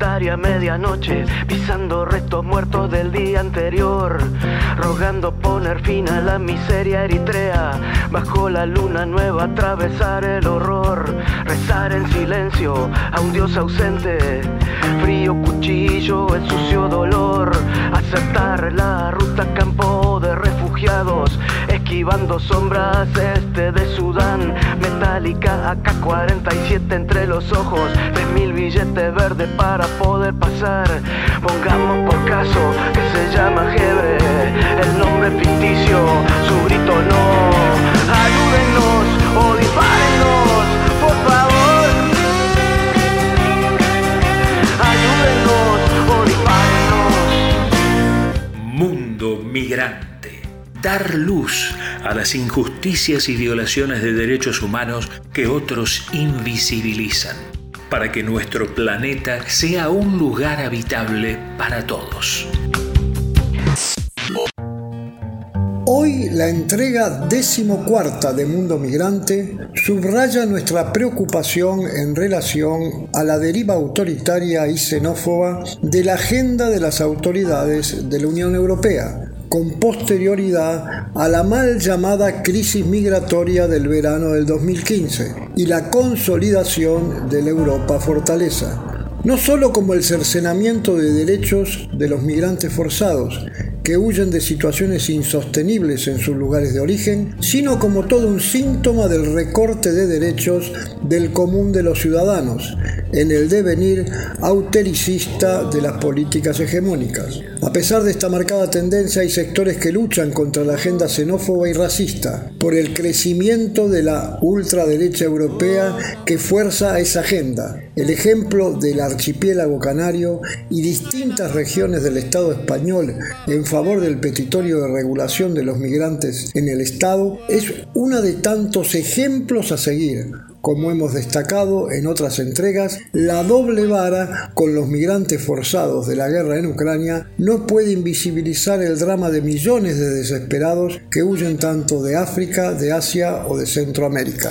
solitaria medianoche, pisando restos muertos del día anterior, rogando poner fin a la miseria eritrea, bajo la luna nueva atravesar el horror, rezar en silencio a un dios ausente, frío cuchillo, el sucio dolor, aceptar la ruta campo refugiados, esquivando sombras este de Sudán, metálica AK-47 entre los ojos, mil billetes verdes para poder pasar. Pongamos por caso que se llama Hebre, el nombre ficticio, su grito no. Ayúdennos o por favor. Ayúdennos o. Mundo migrante. Dar luz a las injusticias y violaciones de derechos humanos que otros invisibilizan para que nuestro planeta sea un lugar habitable para todos. Hoy la entrega decimocuarta de Mundo Migrante subraya nuestra preocupación en relación a la deriva autoritaria y xenófoba de la agenda de las autoridades de la Unión Europea con posterioridad a la mal llamada crisis migratoria del verano del 2015 y la consolidación de la Europa fortaleza, no solo como el cercenamiento de derechos de los migrantes forzados, que huyen de situaciones insostenibles en sus lugares de origen, sino como todo un síntoma del recorte de derechos del común de los ciudadanos, en el devenir autericista de las políticas hegemónicas. A pesar de esta marcada tendencia, hay sectores que luchan contra la agenda xenófoba y racista, por el crecimiento de la ultraderecha europea que fuerza esa agenda. El ejemplo del archipiélago canario y distintas regiones del Estado español en favor del petitorio de regulación de los migrantes en el Estado es uno de tantos ejemplos a seguir como hemos destacado en otras entregas, la doble vara con los migrantes forzados de la guerra en Ucrania no puede invisibilizar el drama de millones de desesperados que huyen tanto de África, de Asia o de Centroamérica.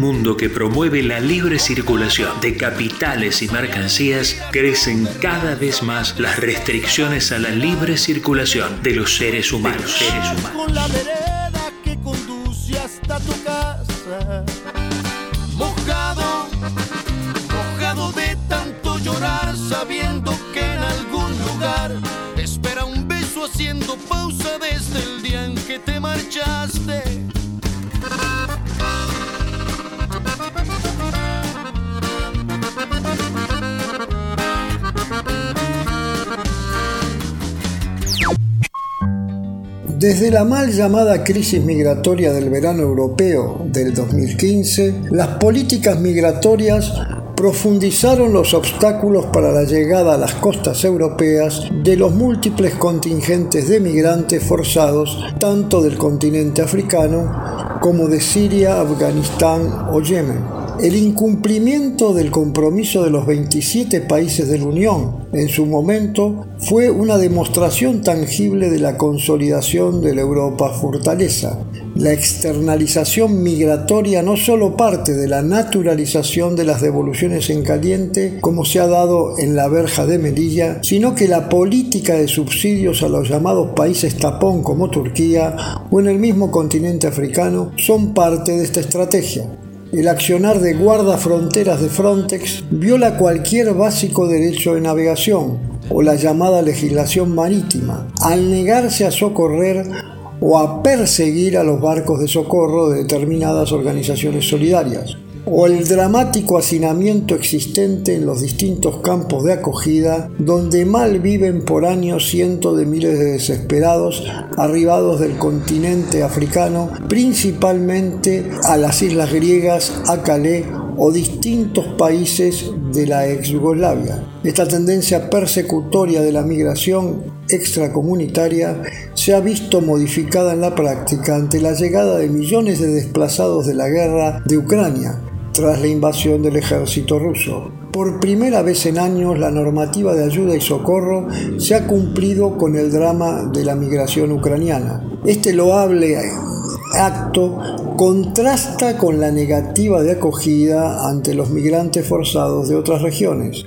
Mundo que promueve la libre circulación de capitales y mercancías, crecen cada vez más las restricciones a la libre circulación de los seres humanos. Humanos. la vereda que conduce hasta tu casa. Mojado, mojado de tanto llorar, sabiendo que en algún lugar te espera un beso haciendo pausa desde el día en que te marchaste. Desde la mal llamada crisis migratoria del verano europeo del 2015, las políticas migratorias profundizaron los obstáculos para la llegada a las costas europeas de los múltiples contingentes de migrantes forzados tanto del continente africano como de Siria, Afganistán o Yemen el incumplimiento del compromiso de los 27 países de la Unión en su momento fue una demostración tangible de la consolidación de la Europa fortaleza. La externalización migratoria no solo parte de la naturalización de las devoluciones en caliente, como se ha dado en la verja de Melilla, sino que la política de subsidios a los llamados países tapón como Turquía o en el mismo continente africano son parte de esta estrategia. El accionar de guardafronteras de Frontex viola cualquier básico derecho de navegación o la llamada legislación marítima, al negarse a socorrer o a perseguir a los barcos de socorro de determinadas organizaciones solidarias o el dramático hacinamiento existente en los distintos campos de acogida donde mal viven por años cientos de miles de desesperados arribados del continente africano, principalmente a las islas griegas, a Calais o distintos países de la ex Yugoslavia. Esta tendencia persecutoria de la migración extracomunitaria se ha visto modificada en la práctica ante la llegada de millones de desplazados de la guerra de Ucrania, tras la invasión del ejército ruso. Por primera vez en años la normativa de ayuda y socorro se ha cumplido con el drama de la migración ucraniana. Este loable acto contrasta con la negativa de acogida ante los migrantes forzados de otras regiones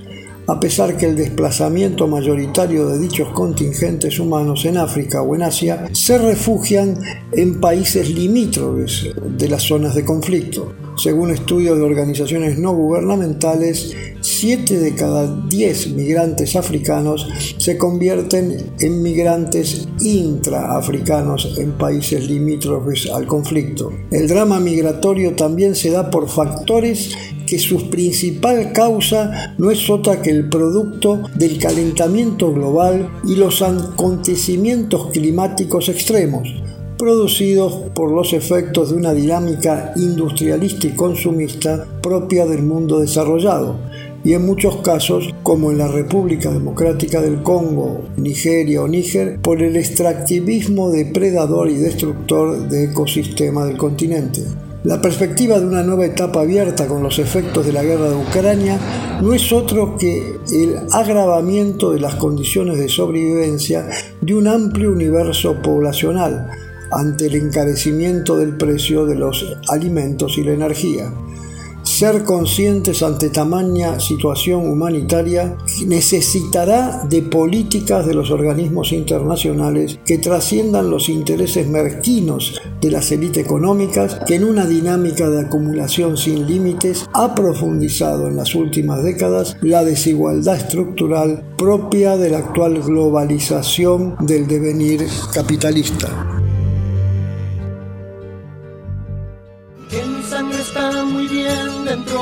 a pesar que el desplazamiento mayoritario de dichos contingentes humanos en África o en Asia se refugian en países limítrofes de las zonas de conflicto. Según estudios de organizaciones no gubernamentales, 7 de cada 10 migrantes africanos se convierten en migrantes intraafricanos en países limítrofes al conflicto. El drama migratorio también se da por factores que su principal causa no es otra que el producto del calentamiento global y los acontecimientos climáticos extremos, producidos por los efectos de una dinámica industrialista y consumista propia del mundo desarrollado, y en muchos casos, como en la República Democrática del Congo, Nigeria o Níger, por el extractivismo depredador y destructor del ecosistema del continente. La perspectiva de una nueva etapa abierta con los efectos de la guerra de Ucrania no es otro que el agravamiento de las condiciones de sobrevivencia de un amplio universo poblacional ante el encarecimiento del precio de los alimentos y la energía. Ser conscientes ante tamaña situación humanitaria necesitará de políticas de los organismos internacionales que trasciendan los intereses merquinos de las élites económicas que en una dinámica de acumulación sin límites ha profundizado en las últimas décadas la desigualdad estructural propia de la actual globalización del devenir capitalista.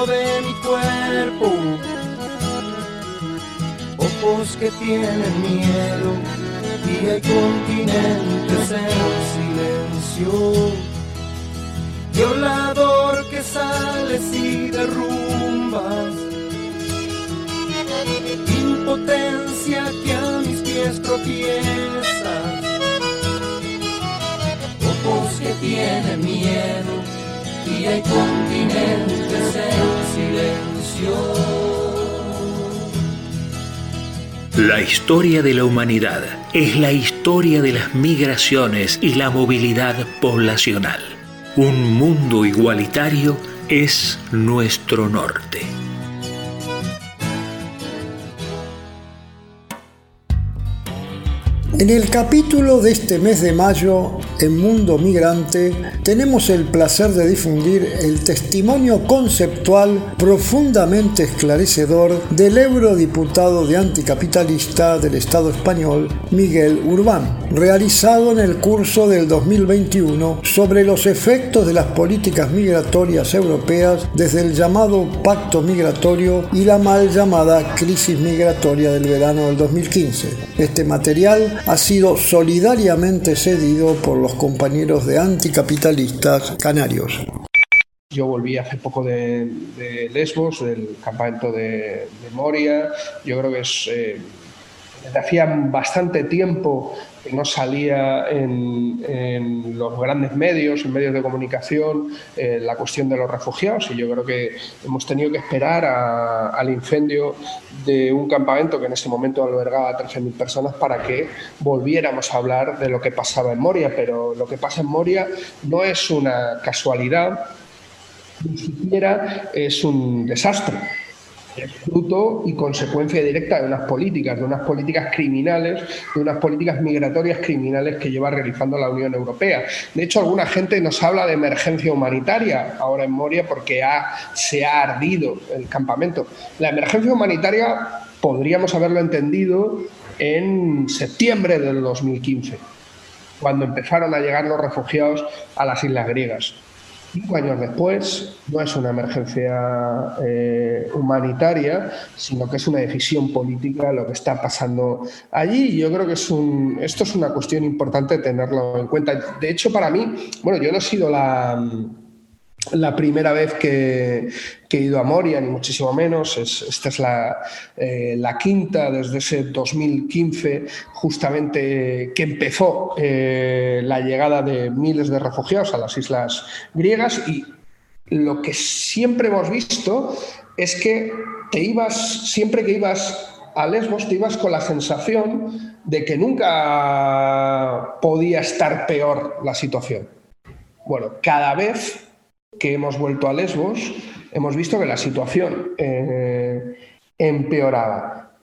De mi cuerpo. Ojos que tienen miedo y hay continentes en silencio. Violador que sales y derrumbas. Impotencia que a mis pies tropiezas. Ojos que tienen miedo y hay continentes en silencio. La historia de la humanidad es la historia de las migraciones y la movilidad poblacional. Un mundo igualitario es nuestro norte. En el capítulo de este mes de mayo en Mundo Migrante tenemos el placer de difundir el testimonio conceptual profundamente esclarecedor del eurodiputado de anticapitalista del Estado español, Miguel Urbán, realizado en el curso del 2021 sobre los efectos de las políticas migratorias europeas desde el llamado Pacto Migratorio y la mal llamada crisis migratoria del verano del 2015. Este material ha sido solidariamente cedido por los compañeros de anticapitalistas canarios. Yo volví hace poco de, Lesbos, del campamento de, Moria. Yo creo que es, eh, desde hacía bastante tiempo que no salía en, los grandes medios, en medios de comunicación, eh, la cuestión de los refugiados. Y yo creo que hemos tenido que esperar al incendio de un campamento que en ese momento albergaba a 13.000 personas para que volviéramos a hablar de lo que pasaba en Moria. Pero lo que pasa en Moria no es una casualidad, ni siquiera es un desastre es fruto y consecuencia directa de unas políticas, de unas políticas criminales, de unas políticas migratorias criminales que lleva realizando la Unión Europea. De hecho, alguna gente nos habla de emergencia humanitaria ahora en Moria porque se ha ardido el campamento. La emergencia humanitaria podríamos haberlo entendido en septiembre del 2015, cuando empezaron a llegar los refugiados a las islas griegas. Cinco años después, no es una emergencia eh, humanitaria, sino que es una decisión política lo que está pasando allí. Yo creo que es un, esto es una cuestión importante tenerlo en cuenta. De hecho, para mí, bueno, yo no he sido la la primera vez que, he ido a Moria, ni muchísimo menos. esta es eh, la, quinta desde ese 2015, justamente que empezó eh, la llegada de miles de refugiados a las islas griegas y lo que siempre hemos visto es que te ibas, siempre que ibas a Lesbos, te ibas con la sensación de que nunca podía estar peor la situación. Bueno, cada vez que hemos vuelto a Lesbos, hemos visto que la situación eh, empeoraba.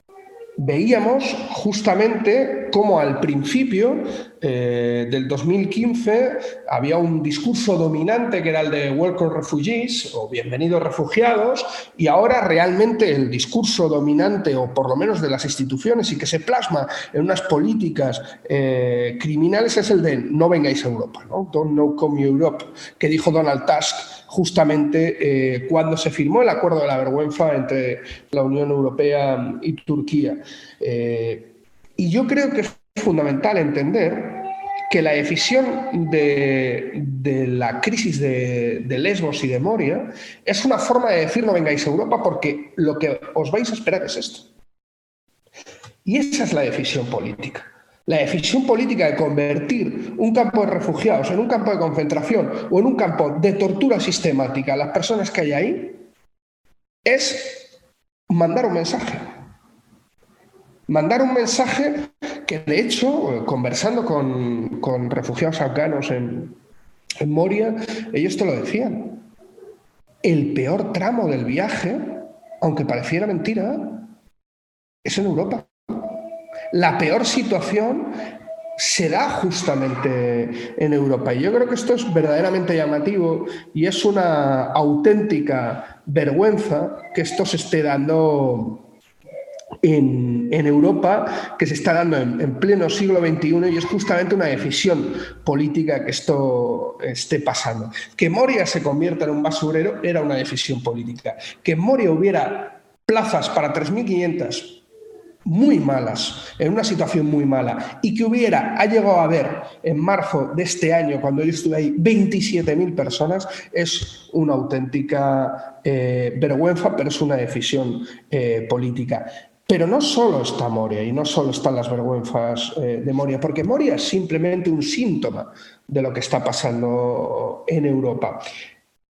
Veíamos justamente cómo al principio eh, del 2015 había un discurso dominante que era el de Welcome Refugees o Bienvenidos Refugiados y ahora realmente el discurso dominante o por lo menos de las instituciones y que se plasma en unas políticas eh, criminales es el de no vengáis a Europa, ¿no? Don't no come Europe, que dijo Donald Tusk justamente eh, cuando se firmó el acuerdo de la vergüenza entre la Unión Europea y Turquía. Eh, y yo creo que es fundamental entender que la decisión de, la crisis de, de, Lesbos y de Moria es una forma de decir no vengáis a Europa porque lo que os vais a esperar es esto. Y esa es la decisión política. La decisión política de convertir un campo de refugiados en un campo de concentración o en un campo de tortura sistemática a las personas que hay ahí es mandar un mensaje. Mandar un mensaje que, de hecho, conversando con, refugiados afganos en, en Moria, ellos te lo decían. El peor tramo del viaje, aunque pareciera mentira, es en Europa la peor situación se da justamente en Europa. Y yo creo que esto es verdaderamente llamativo y es una auténtica vergüenza que esto se esté dando en, Europa, que se está dando en, pleno siglo XXI y es justamente una decisión política que esto esté pasando. Que Moria se convierta en un basurero era una decisión política. Que en Moria hubiera plazas para 3.500 muy malas, en una situación muy mala, y que hubiera, ha llegado a haber en marzo de este año, cuando yo estuve ahí, 27.000 personas, es una auténtica eh, vergüenza, pero es una decisión eh, política. Pero no solo está Moria y no solo están las vergüenzas eh, de Moria, porque Moria es simplemente un síntoma de lo que está pasando en Europa.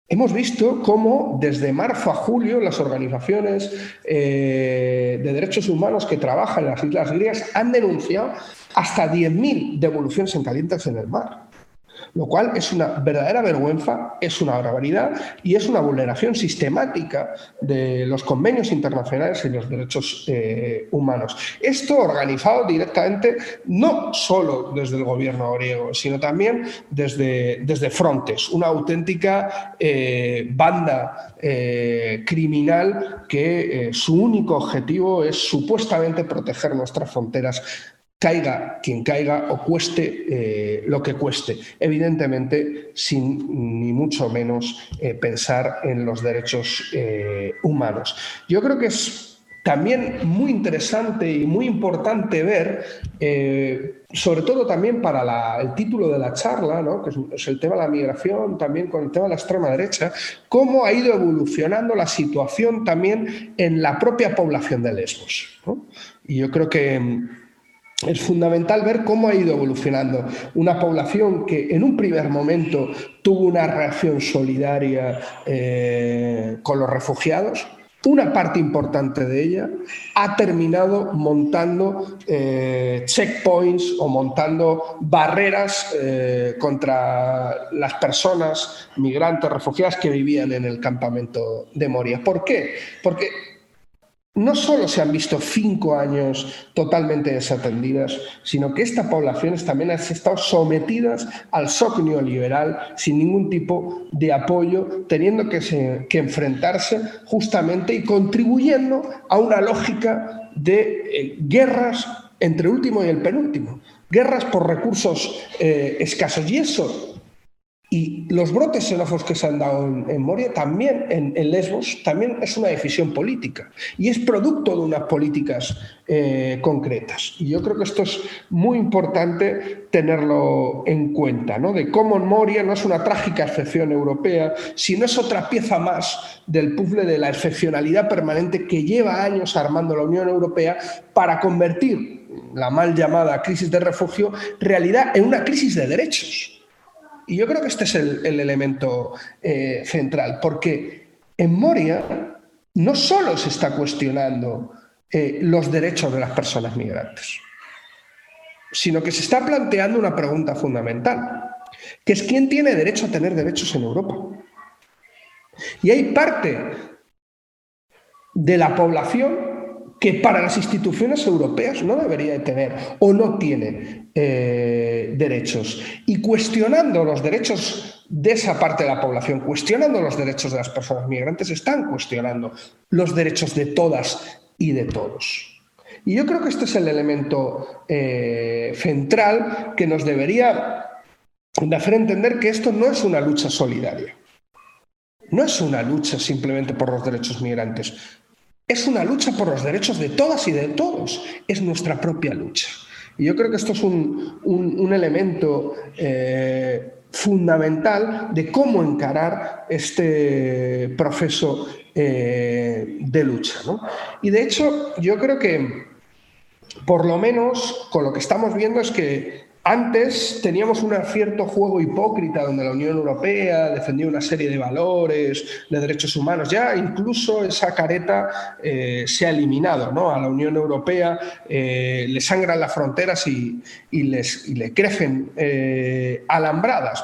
Hemos visto cómo desde marzo a julio las organizaciones eh, de derechos humanos que trabajan en las islas griegas han denunciado hasta 10.000 devoluciones en calientes en el mar lo cual es una verdadera vergüenza, es una barbaridad y es una vulneración sistemática de los convenios internacionales y los derechos eh, humanos. Esto organizado directamente no solo desde el gobierno griego, sino también desde, desde Frontes, una auténtica eh, banda eh, criminal que su único objetivo es supuestamente proteger nuestras fronteras caiga quien caiga o cueste eh, lo que cueste, evidentemente sin ni mucho menos eh, pensar en los derechos eh, humanos. Yo creo que es también muy interesante y muy importante ver, sobre todo también para el título de la charla, que es, el tema de la migración, también con el tema de la extrema derecha, cómo ha ido evolucionando la situación también en la propia población de Lesbos. Y yo creo que es fundamental ver cómo ha ido evolucionando una población que en un primer momento tuvo una reacción solidaria eh, con los refugiados. Una parte importante de ella ha terminado montando eh, checkpoints o montando barreras eh, contra las personas migrantes, refugiadas que vivían en el campamento de Moria. ¿Por qué? Porque no solo se han visto cinco años totalmente desatendidas, sino que esta población también ha estado sometidas al shock neoliberal sin ningún tipo de apoyo, teniendo que, enfrentarse justamente y contribuyendo a una lógica de eh, guerras entre último y el penúltimo, guerras por recursos eh, escasos. Y eso y los brotes xenófobos que se han dado en, Moria, también en, Lesbos, también es una decisión política y es producto de unas políticas eh, concretas. Y yo creo que esto es muy importante tenerlo en cuenta, ¿no? de cómo Moria no es una trágica excepción europea, sino es otra pieza más del puzzle de la excepcionalidad permanente que lleva años armando la Unión Europea para convertir la mal llamada crisis de refugio realidad en una crisis de derechos Y yo creo que este es el, elemento eh, central, porque en Moria no solo se está cuestionando eh, los derechos de las personas migrantes, sino que se está planteando una pregunta fundamental, que es quién tiene derecho a tener derechos en Europa. Y hay parte de la población que para las instituciones europeas no debería tener o no tiene eh, derechos. Y cuestionando los derechos de esa parte de la población, cuestionando los derechos de las personas migrantes, están cuestionando los derechos de todas y de todos. Y yo creo que este es el elemento eh, central que nos debería hacer entender que esto no es una lucha solidaria. No es una lucha simplemente por los derechos migrantes. Es una lucha por los derechos de todas y de todos. Es nuestra propia lucha. Y yo creo que esto es un, elemento eh, fundamental de cómo encarar este proceso eh, de lucha. Y de hecho, yo creo que por lo menos con lo que estamos viendo es que antes teníamos un cierto juego hipócrita donde la Unión Europea defendía una serie de valores, de derechos humanos. Ya incluso esa careta eh, se ha eliminado. ¿no? A la Unión Europea eh, le sangran las fronteras y, les, le crecen eh, alambradas.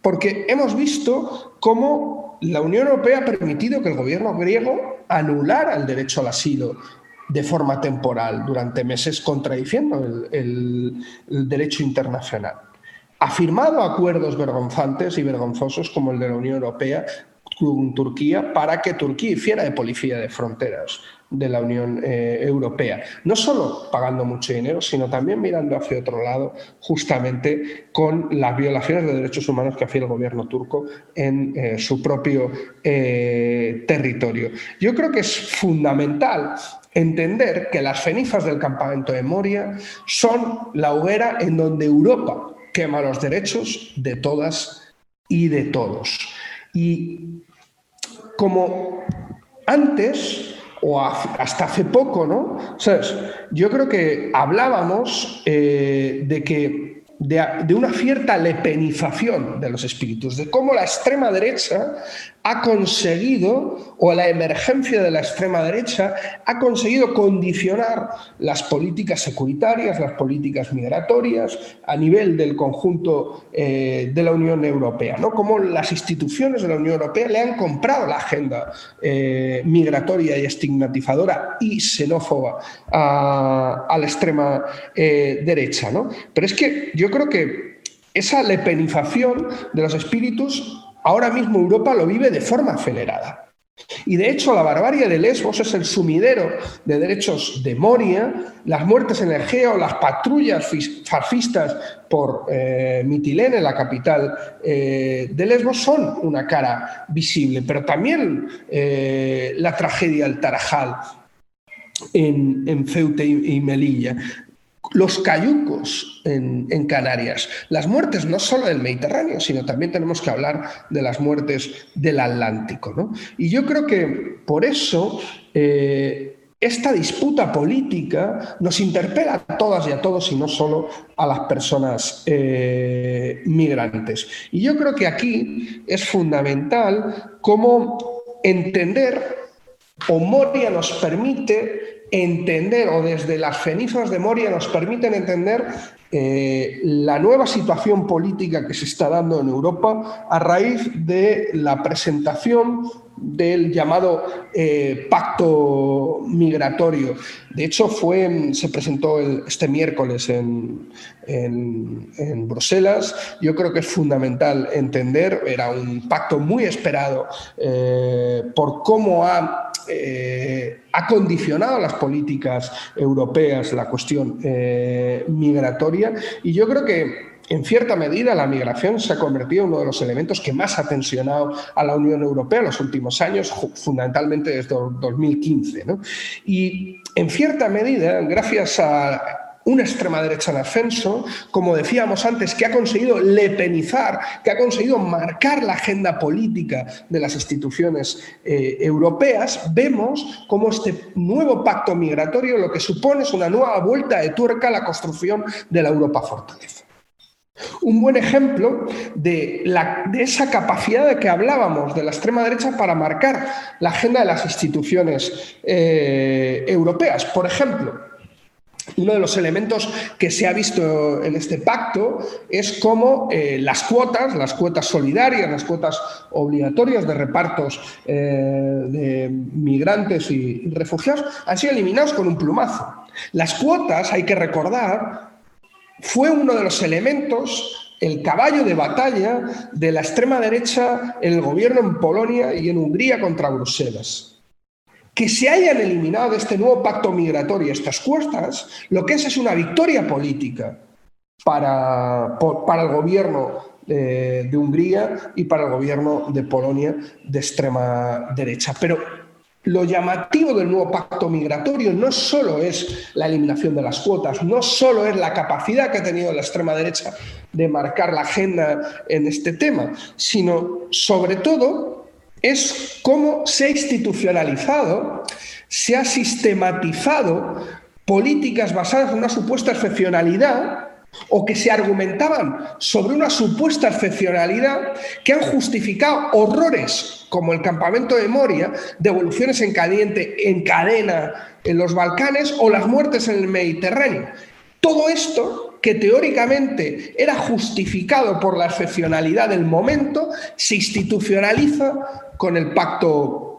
Porque hemos visto cómo la Unión Europea ha permitido que el gobierno griego anulara el derecho al asilo de forma temporal durante meses, contradiciendo el, derecho internacional. Ha firmado acuerdos vergonzantes y vergonzosos como el de la Unión Europea con Turquía para que Turquía hiciera de policía de fronteras de la Unión eh, Europea. No solo pagando mucho dinero, sino también mirando hacia otro lado, justamente con las violaciones de derechos humanos que hacía el gobierno turco en eh, su propio eh, territorio. Yo creo que es fundamental entender que las cenizas del campamento de Moria son la hoguera en donde Europa quema los derechos de todas y de todos. Y como antes, o hasta hace poco, ¿no? Yo creo que hablábamos eh, de que de, una cierta lepenización de los espíritus, de cómo la extrema derecha ha conseguido, o la emergencia de la extrema derecha, ha conseguido condicionar las políticas securitarias, las políticas migratorias a nivel del conjunto eh, de la Unión Europea, ¿no? Cómo las instituciones de la Unión Europea le han comprado la agenda eh, migratoria y estigmatizadora y xenófoba a, la extrema eh, derecha, ¿no? Pero es que yo creo que esa lepenización de los espíritus ahora mismo Europa lo vive de forma acelerada. Y de hecho la barbarie de Lesbos es el sumidero de derechos de Moria, las muertes en Egeo, las patrullas fascistas por eh, Mitilene, la capital eh, de Lesbos, son una cara visible, pero también eh, la tragedia del Tarajal en, Ceuta y Melilla los cayucos en, Canarias, las muertes no solo del Mediterráneo, sino también tenemos que hablar de las muertes del Atlántico. Y yo creo que por eso eh, esta disputa política nos interpela a todas y a todos y no solo a las personas eh, migrantes. Y yo creo que aquí es fundamental cómo entender o Moria nos permite entender, o desde las cenizas de Moria nos permiten entender eh, la nueva situación política que se está dando en Europa a raíz de la presentación del llamado eh, pacto migratorio. De hecho, fue, se presentó este miércoles en, Bruselas. Yo creo que es fundamental entender, era un pacto muy esperado eh, por cómo ha, eh, ha, condicionado las políticas europeas la cuestión migratoria. Y yo creo que en cierta medida, la migración se ha convertido en uno de los elementos que más ha tensionado a la Unión Europea en los últimos años, fundamentalmente desde 2015. Y en cierta medida, gracias a una extrema derecha en ascenso, como decíamos antes, que ha conseguido lepenizar, que ha conseguido marcar la agenda política de las instituciones eh, europeas, vemos cómo este nuevo pacto migratorio lo que supone es una nueva vuelta de tuerca a la construcción de la Europa fortaleza. Un buen ejemplo de, esa capacidad de que hablábamos de la extrema derecha para marcar la agenda de las instituciones eh, europeas. Por ejemplo, uno de los elementos que se ha visto en este pacto es cómo eh, las cuotas, las cuotas solidarias, las cuotas obligatorias de repartos eh, de migrantes y refugiados han sido eliminados con un plumazo. Las cuotas, hay que recordar, fue uno de los elementos, el caballo de batalla de la extrema derecha en el gobierno en Polonia y en Hungría contra Bruselas. Que se hayan eliminado de este nuevo pacto migratorio estas cuestas, lo que es es una victoria política para, para el gobierno de, de, Hungría y para el gobierno de Polonia de extrema derecha. Pero lo llamativo del nuevo pacto migratorio no solo es la eliminación de las cuotas, no solo es la capacidad que ha tenido la extrema derecha de marcar la agenda en este tema, sino sobre todo es cómo se ha institucionalizado, se ha sistematizado políticas basadas en una supuesta excepcionalidad o que se argumentaban sobre una supuesta excepcionalidad que han justificado horrores como el campamento de Moria, devoluciones en caliente, en cadena en los Balcanes o las muertes en el Mediterráneo. Todo esto, que teóricamente era justificado por la excepcionalidad del momento, se institucionaliza con el pacto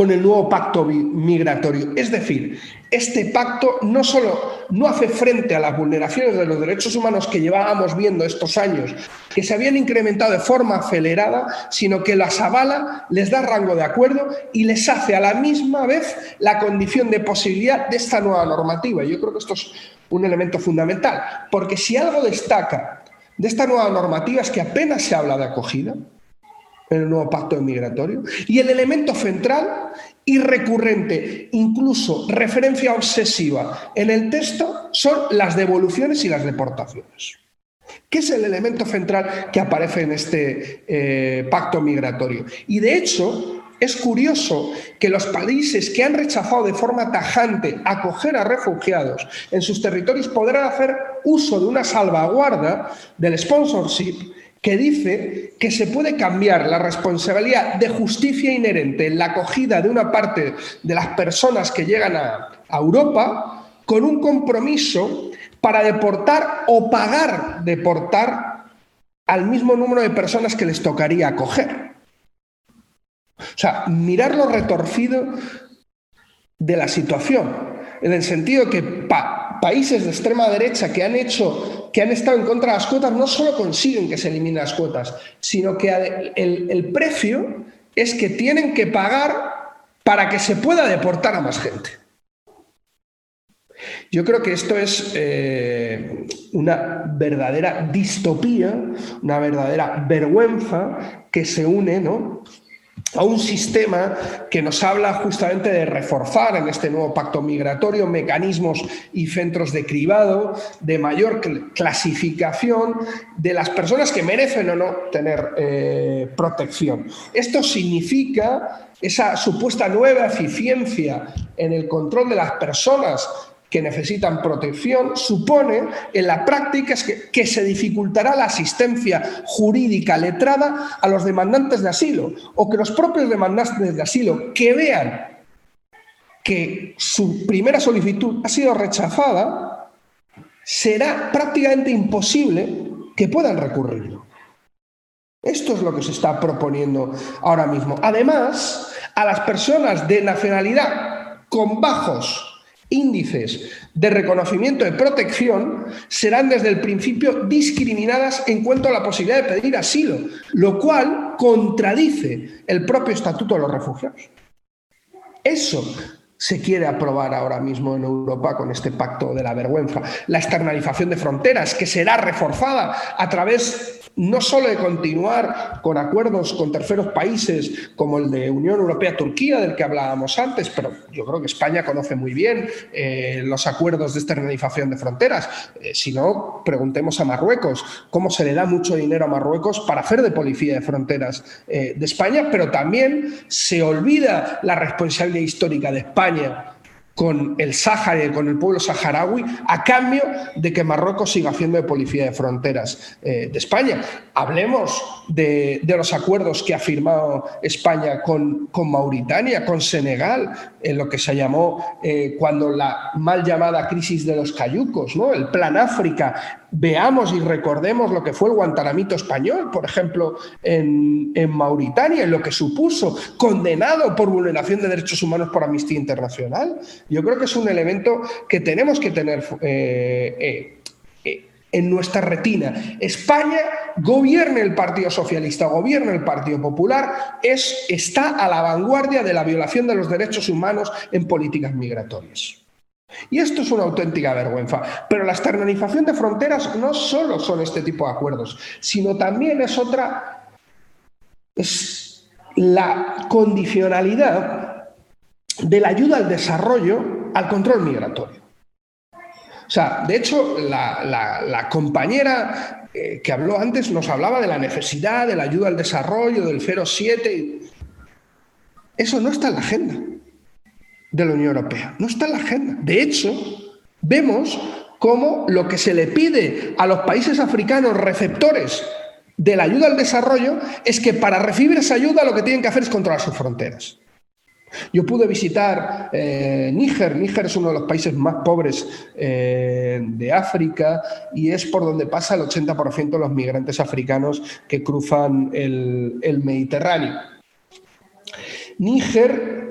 con el nuevo pacto migratorio. Es decir, este pacto no solo no hace frente a las vulneraciones de los derechos humanos que llevábamos viendo estos años, que se habían incrementado de forma acelerada, sino que las avala, les da rango de acuerdo y les hace a la misma vez la condición de posibilidad de esta nueva normativa. Yo creo que esto es un elemento fundamental, porque si algo destaca de esta nueva normativa es que apenas se habla de acogida, en el nuevo pacto migratorio. Y el elemento central y recurrente, incluso referencia obsesiva en el texto, son las devoluciones y las deportaciones. ¿Qué es el elemento central que aparece en este eh, pacto migratorio? Y de hecho, es curioso que los países que han rechazado de forma tajante acoger a refugiados en sus territorios podrán hacer uso de una salvaguarda del sponsorship que dice que se puede cambiar la responsabilidad de justicia inherente en la acogida de una parte de las personas que llegan a, Europa con un compromiso para deportar o pagar deportar al mismo número de personas que les tocaría acoger. O sea, mirar lo retorcido de la situación, en el sentido que países de extrema derecha que han hecho, que han estado en contra de las cuotas, no solo consiguen que se eliminen las cuotas, sino que el, precio es que tienen que pagar para que se pueda deportar a más gente. Yo creo que esto es eh, una verdadera distopía, una verdadera vergüenza que se une ¿no? A un sistema que nos habla justamente de reforzar en este nuevo pacto migratorio mecanismos y centros de cribado, de mayor clasificación de las personas que merecen o no tener eh, protección. Esto significa esa supuesta nueva eficiencia en el control de las personas que necesitan protección, supone en la práctica que, se dificultará la asistencia jurídica letrada a los demandantes de asilo o que los propios demandantes de asilo que vean que su primera solicitud ha sido rechazada, será prácticamente imposible que puedan recurrirlo. Esto es lo que se está proponiendo ahora mismo. Además, a las personas de nacionalidad con bajos índices de reconocimiento de protección serán desde el principio discriminadas en cuanto a la posibilidad de pedir asilo, lo cual contradice el propio Estatuto de los Refugiados. Eso se quiere aprobar ahora mismo en Europa con este pacto de la vergüenza. La externalización de fronteras, que será reforzada a través no solo de continuar con acuerdos con terceros países como el de Unión Europea-Turquía, del que hablábamos antes, pero yo creo que España conoce muy bien eh, los acuerdos de externalización de fronteras. Eh, si no, preguntemos a Marruecos cómo se le da mucho dinero a Marruecos para hacer de policía de fronteras eh, de España, pero también se olvida la responsabilidad histórica de España con el Sáhara y con el pueblo saharaui a cambio de que Marruecos siga haciendo policía de fronteras eh, de España. Hablemos de, los acuerdos que ha firmado España con, con, Mauritania, con Senegal, en lo que se llamó eh, cuando la mal llamada crisis de los cayucos, ¿no? el Plan África, veamos y recordemos lo que fue el Guantanamito español, por ejemplo, en, Mauritania, lo que supuso, condenado por vulneración de derechos humanos por Amnistía Internacional. Yo creo que es un elemento que tenemos que tener eh, eh, eh, en nuestra retina. España, gobierne el Partido Socialista, gobierne el Partido Popular, es, está a la vanguardia de la violación de los derechos humanos en políticas migratorias. Y esto es una auténtica vergüenza. Pero la externalización de fronteras no solo son este tipo de acuerdos, sino también es otra, es la condicionalidad de la ayuda al desarrollo al control migratorio. O sea, de hecho, la, compañera eh, que habló antes nos hablaba de la necesidad de la ayuda al desarrollo, del 07. Eso no está en la agenda de la Unión Europea. No está en la agenda. De hecho, vemos cómo lo que se le pide a los países africanos receptores de la ayuda al desarrollo es que para recibir esa ayuda lo que tienen que hacer es controlar sus fronteras. Yo pude visitar eh, Níger. Níger es uno de los países más pobres eh, de África y es por donde pasa el 80% de los migrantes africanos que cruzan el, el Mediterráneo. Níger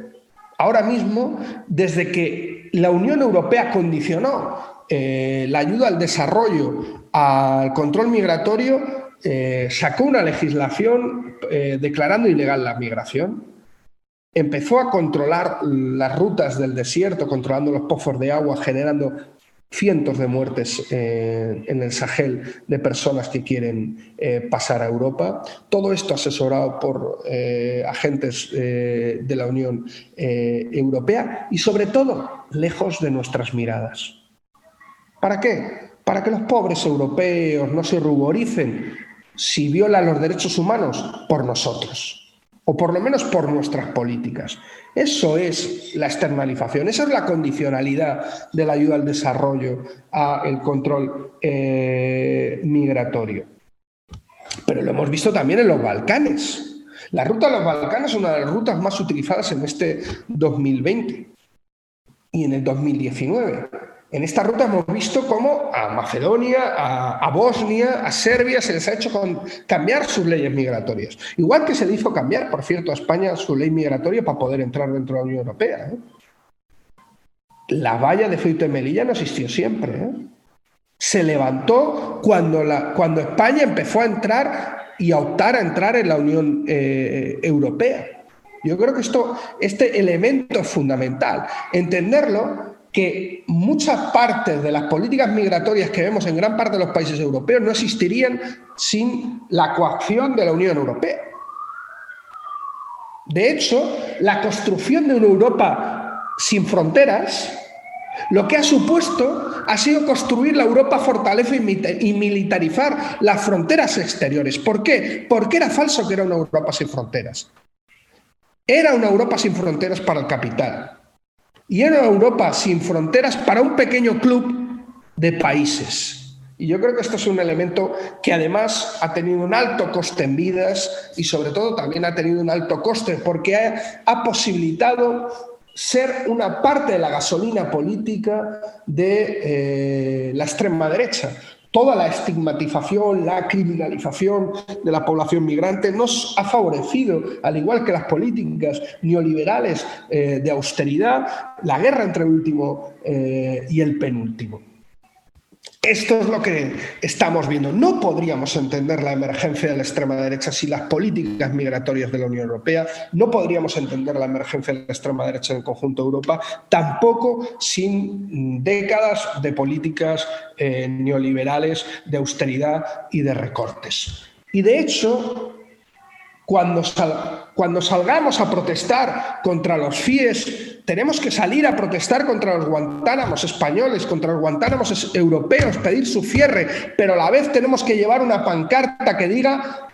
ahora mismo, desde que la Unión Europea condicionó eh, la ayuda al desarrollo al control migratorio, eh, sacó una legislación eh, declarando ilegal la migración, empezó a controlar las rutas del desierto, controlando los pozos de agua, generando cientos de muertes eh, en el Sahel de personas que quieren eh, pasar a Europa. Todo esto asesorado por eh, agentes de la Unión Europea y sobre todo lejos de nuestras miradas. ¿Para qué? Para que los pobres europeos no se ruboricen si violan los derechos humanos por nosotros o por lo menos por nuestras políticas. Eso es la externalización, esa es la condicionalidad de la ayuda al desarrollo, al control eh, migratorio. Pero lo hemos visto también en los Balcanes. La ruta a los Balcanes es una de las rutas más utilizadas en este 2020 y en el 2019. En esta ruta hemos visto cómo a Macedonia, a, Bosnia, a Serbia se les ha hecho cambiar sus leyes migratorias. Igual que se le hizo cambiar, por cierto, a España su ley migratoria para poder entrar dentro de la Unión Europea. ¿eh? La valla de Feuto de Melilla no existió siempre. ¿eh? Se levantó cuando, cuando España empezó a entrar y a optar a entrar en la Unión eh, Europea. Yo creo que esto, este elemento fundamental. Entenderlo que muchas partes de las políticas migratorias que vemos en gran parte de los países europeos no existirían sin la coacción de la Unión Europea. De hecho, la construcción de una Europa sin fronteras, lo que ha supuesto ha sido construir la Europa fortaleza y militarizar las fronteras exteriores. ¿Por qué? Porque era falso que era una Europa sin fronteras. Era una Europa sin fronteras para el capital y era Europa sin fronteras para un pequeño club de países. Y yo creo que esto es un elemento que además ha tenido un alto coste en vidas y sobre todo también ha tenido un alto coste porque ha, posibilitado ser una parte de la gasolina política de eh, la extrema derecha toda la estigmatización, la criminalización de la población migrante nos ha favorecido, al igual que las políticas neoliberales eh, de austeridad, la guerra entre el último eh, y el penúltimo. Esto es lo que estamos viendo. No podríamos entender la emergencia de la extrema derecha sin las políticas migratorias de la Unión Europea, no podríamos entender la emergencia de la extrema derecha en el conjunto de Europa, tampoco sin décadas de políticas eh, neoliberales de austeridad y de recortes. Y de hecho, cuando, cuando salgamos a protestar contra los FIES, tenemos que salir a protestar contra los Guantánamos españoles, contra los Guantánamos europeos, pedir su cierre, pero a la vez tenemos que llevar una pancarta que diga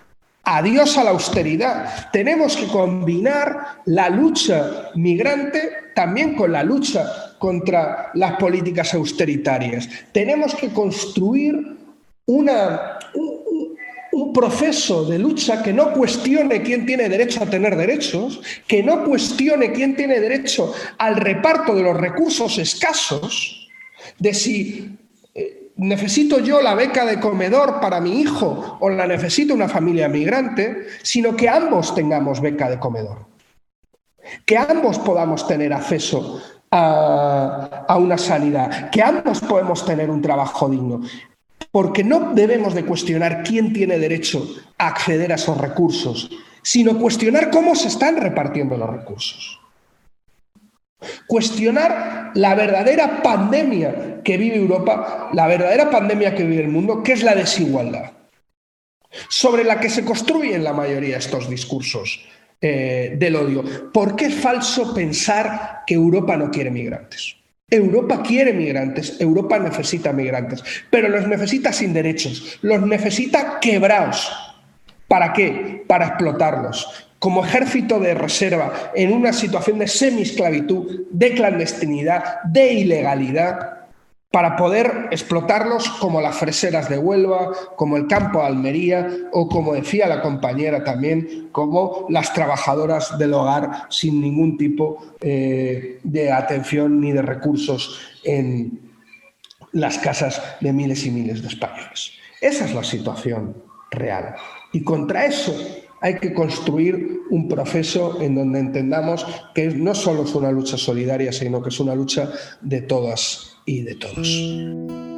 adiós a la austeridad. Tenemos que combinar la lucha migrante también con la lucha contra las políticas austeritarias. Tenemos que construir una, un proceso de lucha que no cuestione quién tiene derecho a tener derechos, que no cuestione quién tiene derecho al reparto de los recursos escasos, de si eh, necesito yo la beca de comedor para mi hijo o la necesita una familia migrante, sino que ambos tengamos beca de comedor, que ambos podamos tener acceso a, a una sanidad, que ambos podemos tener un trabajo digno porque no debemos de cuestionar quién tiene derecho a acceder a esos recursos, sino cuestionar cómo se están repartiendo los recursos. Cuestionar la verdadera pandemia que vive Europa, la verdadera pandemia que vive el mundo, que es la desigualdad, sobre la que se construyen la mayoría de estos discursos eh, del odio. ¿Por qué es falso pensar que Europa no quiere migrantes? Europa quiere migrantes, Europa necesita migrantes, pero los necesita sin derechos, los necesita quebrados. ¿Para qué? Para explotarlos. Como ejército de reserva, en una situación de semi-esclavitud, de clandestinidad, de ilegalidad, para poder explotarlos como las freseras de Huelva, como el campo de Almería o como decía la compañera también, como las trabajadoras del hogar sin ningún tipo eh, de atención ni de recursos en las casas de miles y miles de españoles. Esa es la situación real. Y contra eso hay que construir un proceso en donde entendamos que no solo es una lucha solidaria, sino que es una lucha de todas y de todos.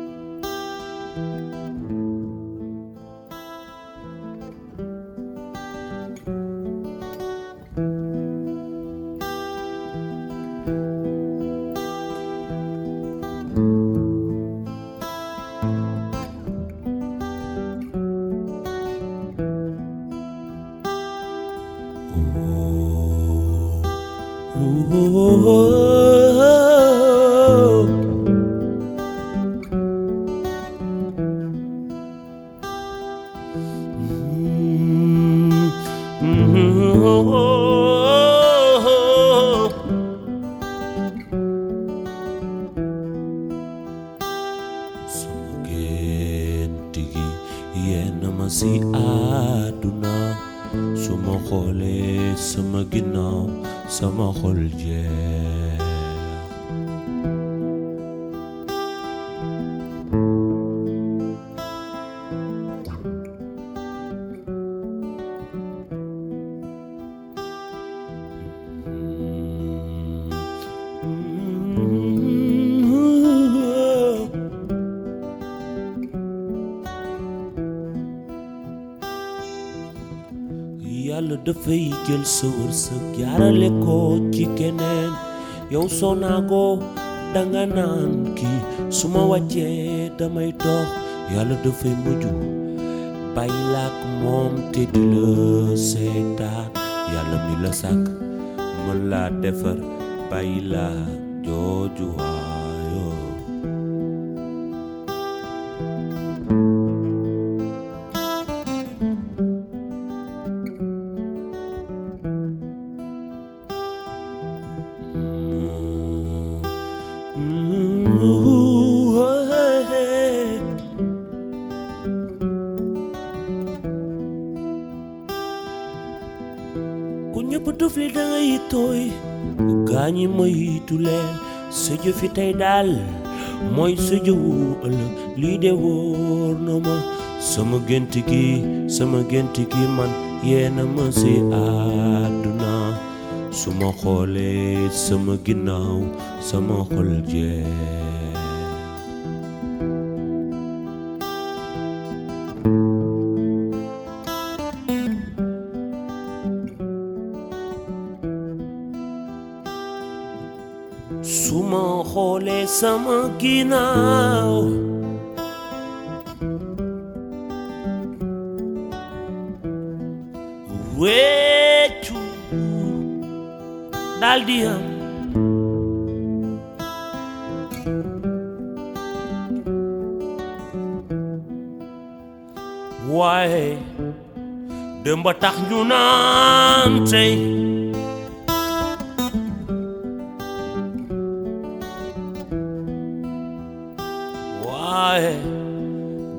ಗೆಲ್ಸು sur ಯಾರಲೆಕ್ಕೋ ಚಿಕೆನೇನ್ cikenen, ನಾಗೋ dangananki suma wacce damay toog yàlla dafay mujj baylaak mom te di la seetaan yàlla mi la sak mën defer defar baylaa sa jëfi tey daal mooy sa jëwu ëllëg de wóor ma. Sama gént gi sama gént gi man yeena ma si àdduna. Su ma sama ginnaaw sama xol jeex summer ginaw Wetu daldiam Waaye dëmba tax ñu naan tey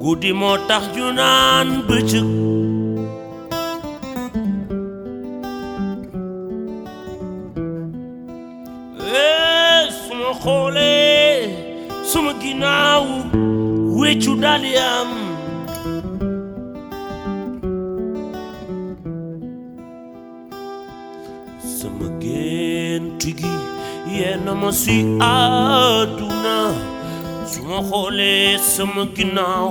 guddi moo tax ñu naan bëccëg Eh, suma xoolee suma ginnaaw weccu daal di am sama gént gi sama ginnaaw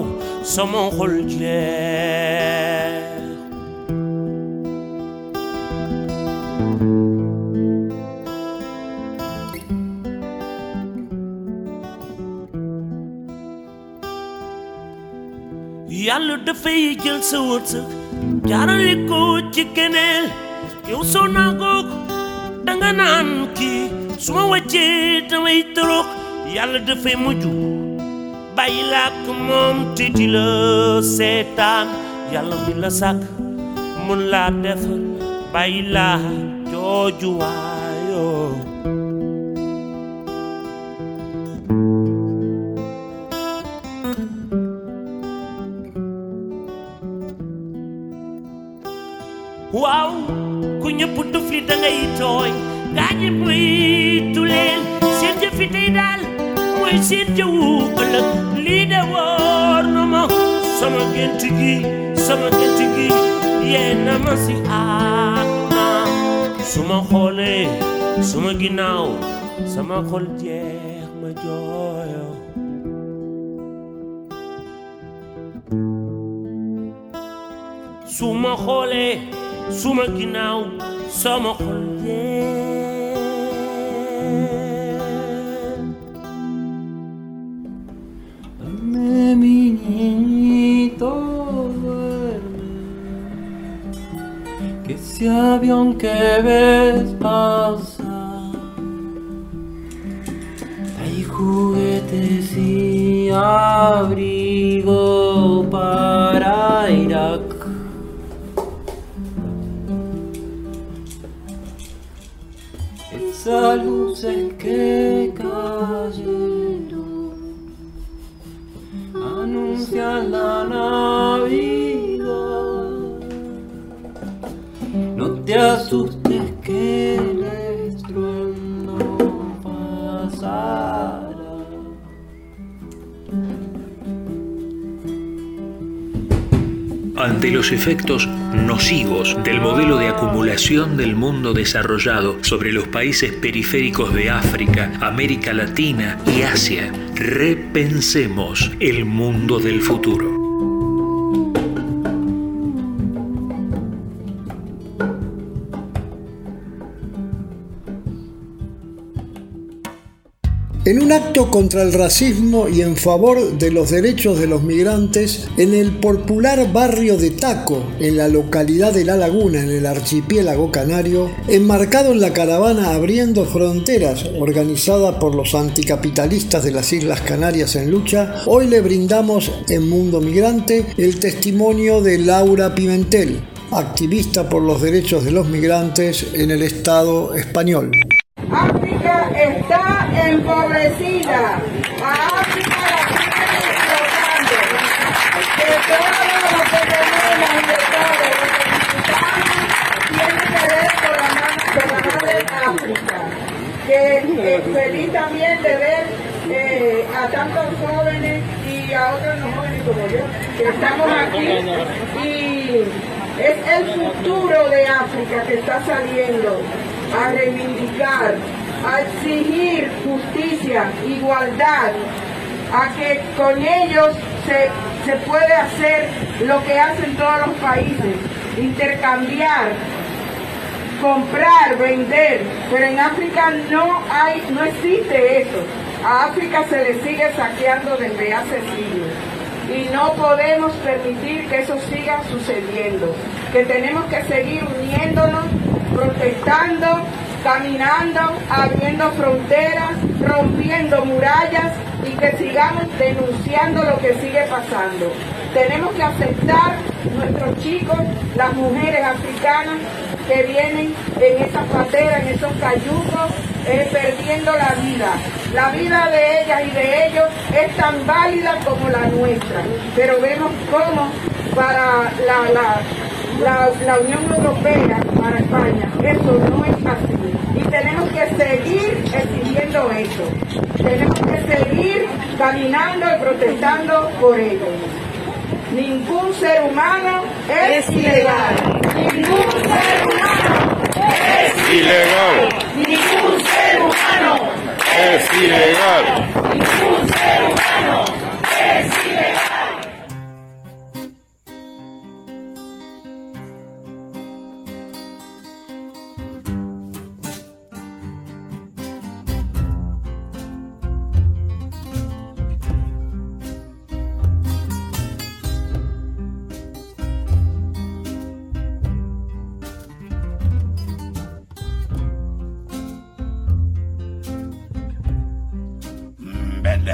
sama xol jeex yàlla dafay jël sa wërsëg jaarale ko ci keneen yow soo naagoog danga naan kii su baila làkk moom te di la seetaan yàlla mi la sàkk mun laa def baila yo jooju waayoo waaw ku ñëpp duf li dangay ngay gaa ñi moytu leen seen jëfi tey daal jawukala lida warnama sama gentigi sama gentigi yenama si ana suma xole suma ginaaw sama xol jeex ma jooyo. Suma xole suma ginaaw sama xol jeex ese avión que ves pasar trae juguetes y abrigo para Irak. Esas luces que cayeron anuncian la Navidad. Te asustes que el estruendo pasará. Ante los efectos nocivos del modelo de acumulación del mundo desarrollado sobre los países periféricos de África, América Latina y Asia, repensemos el mundo del futuro. Un acto contra el racismo y en favor de los derechos de los migrantes, en el popular barrio de Taco, en la localidad de La Laguna, en el archipiélago canario, enmarcado en la caravana Abriendo Fronteras, organizada por los anticapitalistas de las Islas Canarias en lucha, hoy le brindamos en Mundo Migrante el testimonio de Laura Pimentel, activista por los derechos de los migrantes en el Estado español. Empobrecida. A África la explotando. De todo lo que tenemos y de todo lo que necesitamos tiene que ver con la la madre África. Que eh, feliz también de ver eh, a tantos jóvenes y a otros jóvenes como yo, que estamos aquí y es el futuro de África que está saliendo a reivindicar, a exigir justicia, igualdad, a que con ellos se, se puede hacer lo que hacen todos los países, intercambiar, comprar, vender, pero en África no hay, no existe eso. A África se le sigue saqueando desde hace siglos y no podemos permitir que eso siga sucediendo, que tenemos que seguir uniéndonos, protestando, caminando, abriendo fronteras, rompiendo murallas y que sigamos denunciando lo que sigue pasando. Tenemos que aceptar nuestros chicos, las mujeres africanas que vienen en esas pateras, en esos cayucos, eh, perdiendo la vida. La vida de ellas y de ellos es tan válida como la nuestra, pero vemos cómo para la, la, la, la Unión Europea, para España, eso no es así tenemos que seguir exigiendo eso. Tenemos que seguir caminando y protestando por ello. Ningún ser humano es, ilegal. Ningún ser humano es ilegal. Ningún ser humano es ilegal. Ningún ser humano es ilegal.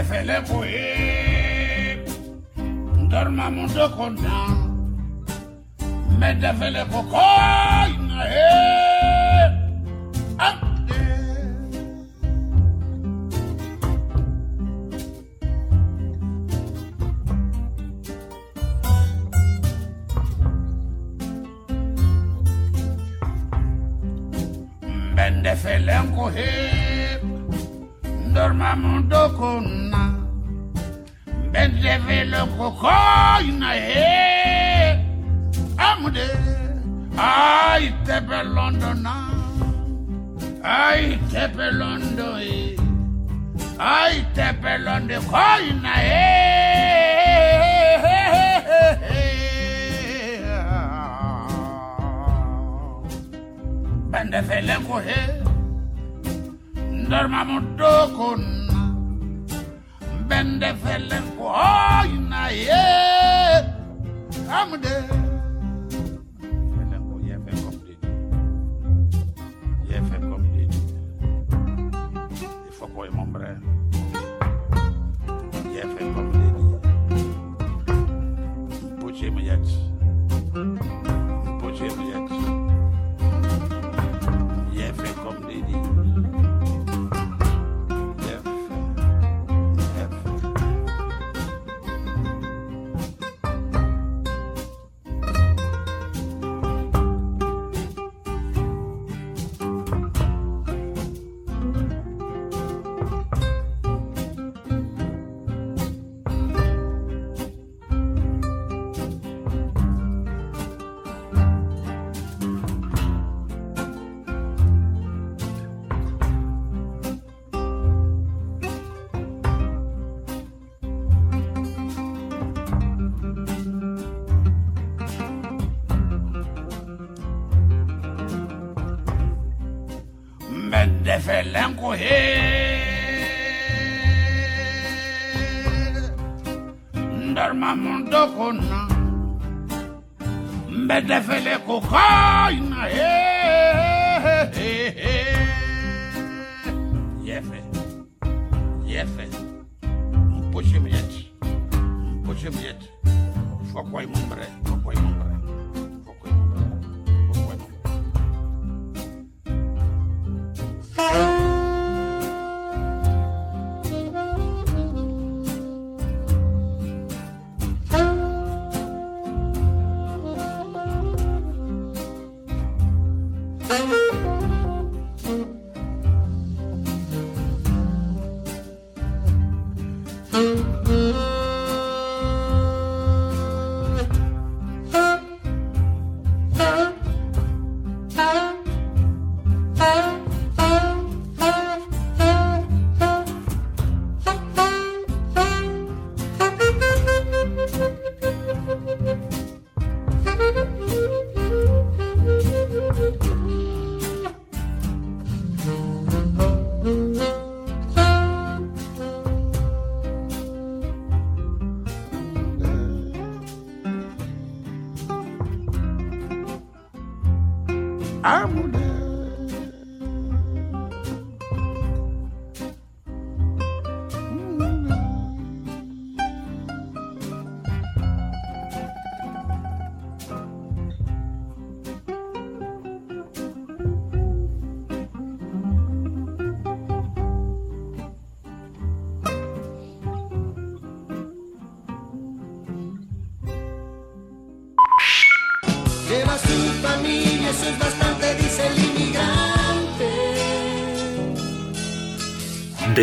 fele poe Dorma mundo kona Mede fele kokoy na hee felengo here. Ndar mamondoko na. Mbedefele kokaina here.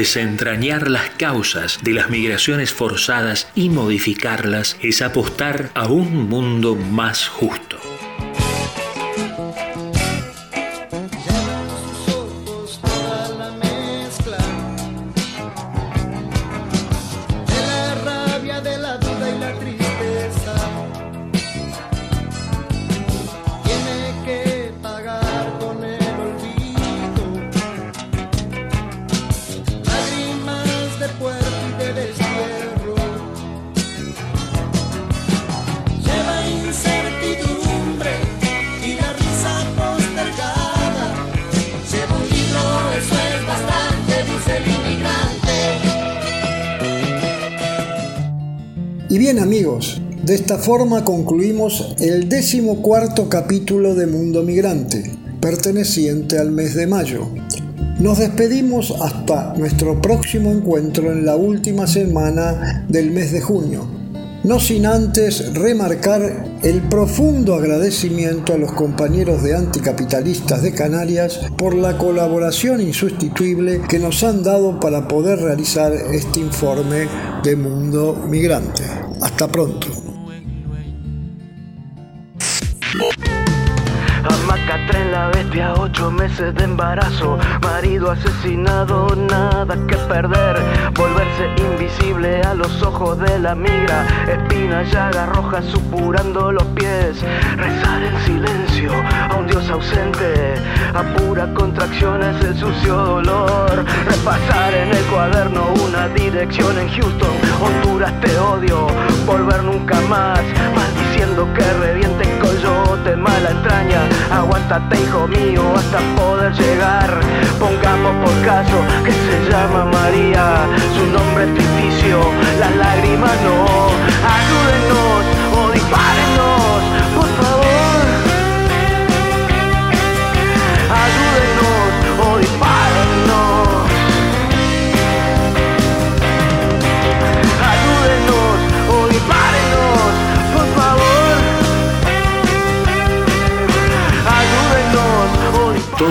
Desentrañar las causas de las migraciones forzadas y modificarlas es apostar a un mundo más justo. Esta forma concluimos el decimocuarto capítulo de Mundo Migrante, perteneciente al mes de mayo. Nos despedimos hasta nuestro próximo encuentro en la última semana del mes de junio, no sin antes remarcar el profundo agradecimiento a los compañeros de anticapitalistas de Canarias por la colaboración insustituible que nos han dado para poder realizar este informe de Mundo Migrante. Hasta pronto. Tren la bestia, ocho meses de embarazo, marido asesinado, nada que perder, volverse invisible a los ojos de la migra, espina, llaga roja supurando los pies, rezar en silencio a un dios ausente, a pura contracción es el sucio dolor, repasar en el cuaderno una dirección en Houston, Honduras te odio, volver nunca más, maldiciendo que reviente mala entraña, aguántate hijo mío hasta poder llegar, pongamos por caso que se llama María, su nombre es ficticio, las lágrimas no, ayúdenos o dispárenos,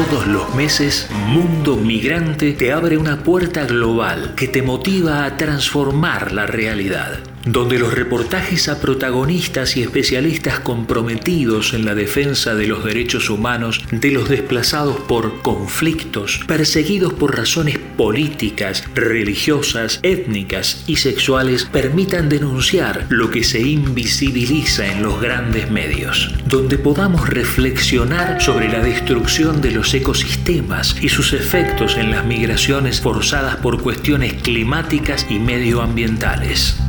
Todos los meses, Mundo Migrante te abre una puerta global que te motiva a transformar la realidad, donde los reportajes a protagonistas y especialistas comprometidos en la defensa de los derechos humanos de los desplazados por conflictos, perseguidos por razones políticas, religiosas, étnicas y sexuales, permitan denunciar lo que se invisibiliza en los grandes medios, donde podamos reflexionar sobre la destrucción de los ecosistemas y sus efectos en las migraciones forzadas por cuestiones climáticas y medioambientales.